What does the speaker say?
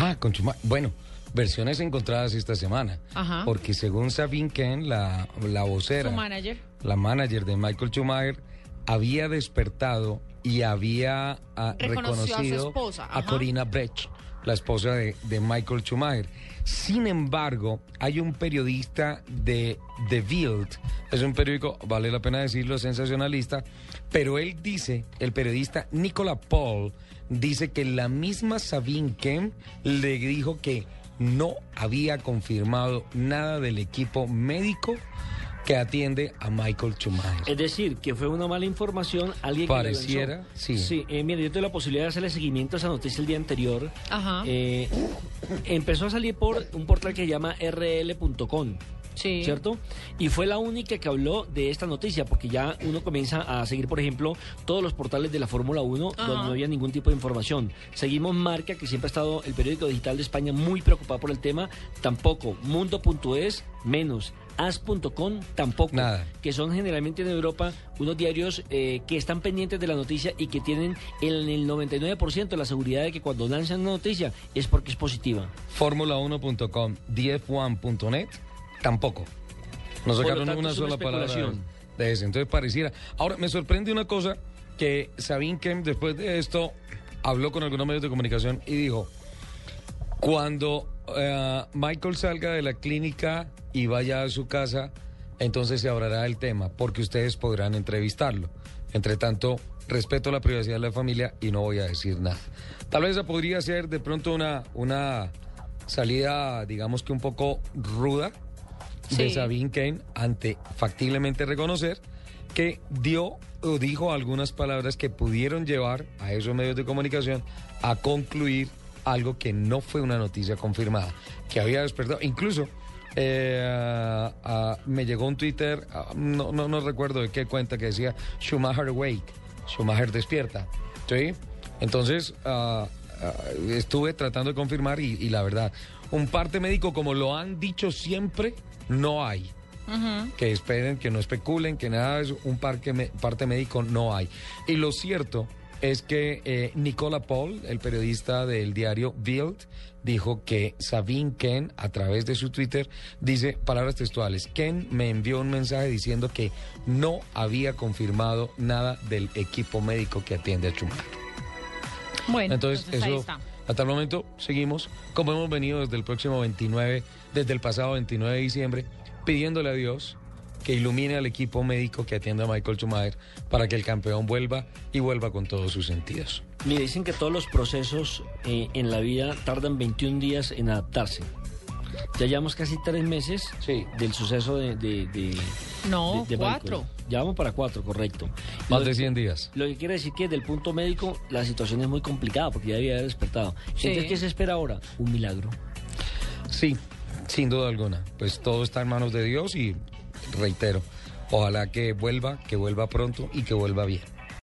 Ah, con Schumacher. Bueno, versiones encontradas esta semana. Ajá. Porque según Sabine Ken, la, la vocera, Su manager. la manager de Michael Schumacher, había despertado y había ah, Reconoció a su reconocido esposa, a. Corina Brecht, la esposa de, Michael Schumacher. Sin embargo, hay un periodista de The Bild, es un periódico, vale la pena decirlo, sensacionalista, pero él dice, el periodista Nicola Paul, dice que la misma Sabine Kem le dijo que no había confirmado nada del equipo médico que atiende a Michael Schumacher. Es decir, que fue una mala información, alguien que Pareciera, lanzó. sí. Sí, eh, mire, yo tuve la posibilidad de hacerle seguimiento a esa noticia el día anterior. Ajá. Eh, empezó a salir por un portal que se llama rl.com. Sí. ¿Cierto? Y fue la única que habló de esta noticia, porque ya uno comienza a seguir, por ejemplo, todos los portales de la Fórmula 1 Ajá. donde no había ningún tipo de información. Seguimos Marca, que siempre ha estado el periódico digital de España muy preocupado por el tema, tampoco. Mundo.es, menos. As.com, tampoco. Nada. Que son generalmente en Europa unos diarios eh, que están pendientes de la noticia y que tienen en el 99% la seguridad de que cuando lanzan una noticia es porque es positiva. Fórmula1.com, df1.net, tampoco. No sacaron tanto, una sola palabra de eso. Entonces pareciera. Ahora, me sorprende una cosa que Sabine Kem, después de esto, habló con algunos medios de comunicación y dijo: Cuando eh, Michael salga de la clínica y vaya a su casa, entonces se hablará del tema, porque ustedes podrán entrevistarlo. Entre tanto, respeto la privacidad de la familia y no voy a decir nada. Tal vez esa podría ser de pronto una, una salida, digamos que un poco ruda de. Sabine Kane ante factiblemente reconocer que dio o dijo algunas palabras que pudieron llevar a esos medios de comunicación a concluir algo que no fue una noticia confirmada, que había despertado. Incluso eh, me llegó un Twitter, no, no, no recuerdo de qué cuenta, que decía Schumacher Awake, Schumacher despierta. ¿Sí? Entonces ah, estuve tratando de confirmar y, y la verdad, un parte médico como lo han dicho siempre, no hay que esperen, que no especulen, que nada eso, un parque parte médico no hay. Y lo cierto es que eh, Nicola Paul, el periodista del diario Bild, dijo que Sabine Ken, a través de su Twitter, dice palabras textuales, Ken me envió un mensaje diciendo que no había confirmado nada del equipo médico que atiende a Schumacher. Bueno, Entonces, entonces, ahí eso, está. hasta el momento, seguimos como hemos venido desde el próximo 29, desde el pasado 29 de diciembre, pidiéndole a Dios que ilumine al equipo médico que atiende a Michael Schumacher para que el campeón vuelva y vuelva con todos sus sentidos. Me dicen que todos los procesos eh, en la vida tardan 21 días en adaptarse. Ya llevamos casi tres meses Sí. del suceso de... de- de- No, de- de cuatro. Ya vamos para cuatro, correcto. Más Lo- de 100 días. Lo que quiere decir que desde el punto médico la situación es muy complicada porque ya había despertado. Sí. Entonces, ¿qué se espera ahora? Un milagro. Sí, sin duda alguna. Pues todo está en manos de Dios y reitero, ojalá que vuelva, que vuelva pronto y que vuelva bien.